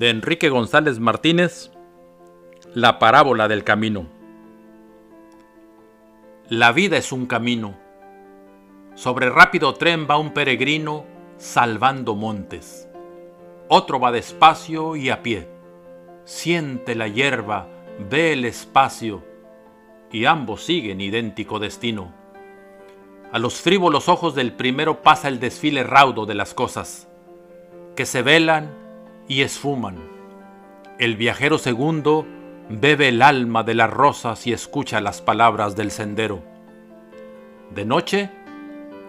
de Enrique González Martínez, La parábola del camino. La vida es un camino. Sobre rápido tren va un peregrino salvando montes. Otro va despacio y a pie. Siente la hierba, ve el espacio, y ambos siguen idéntico destino. A los frívolos ojos del primero pasa el desfile raudo de las cosas, que se velan y esfuman. El viajero segundo bebe el alma de las rosas y escucha las palabras del sendero. De noche,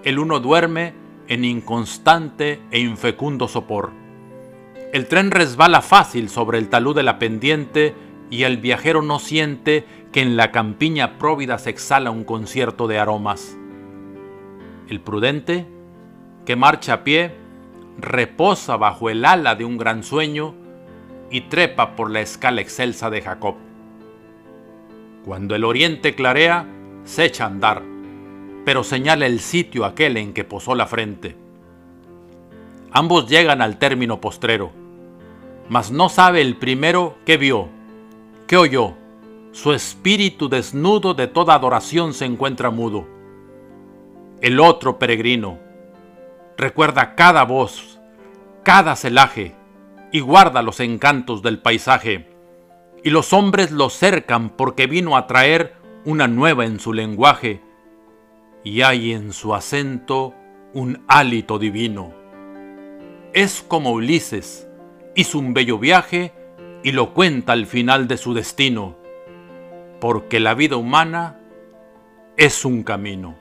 el uno duerme en inconstante e infecundo sopor. El tren resbala fácil sobre el talud de la pendiente y el viajero no siente que en la campiña próvida se exhala un concierto de aromas. El prudente, que marcha a pie, reposa bajo el ala de un gran sueño y trepa por la escala excelsa de Jacob. Cuando el oriente clarea, se echa a andar, pero señala el sitio aquel en que posó la frente. Ambos llegan al término postrero, mas no sabe el primero qué vio, qué oyó. Su espíritu desnudo de toda adoración se encuentra mudo. El otro peregrino recuerda cada voz, cada celaje y guarda los encantos del paisaje. Y los hombres lo cercan porque vino a traer una nueva en su lenguaje y hay en su acento un hálito divino. Es como Ulises, hizo un bello viaje y lo cuenta al final de su destino, porque la vida humana es un camino.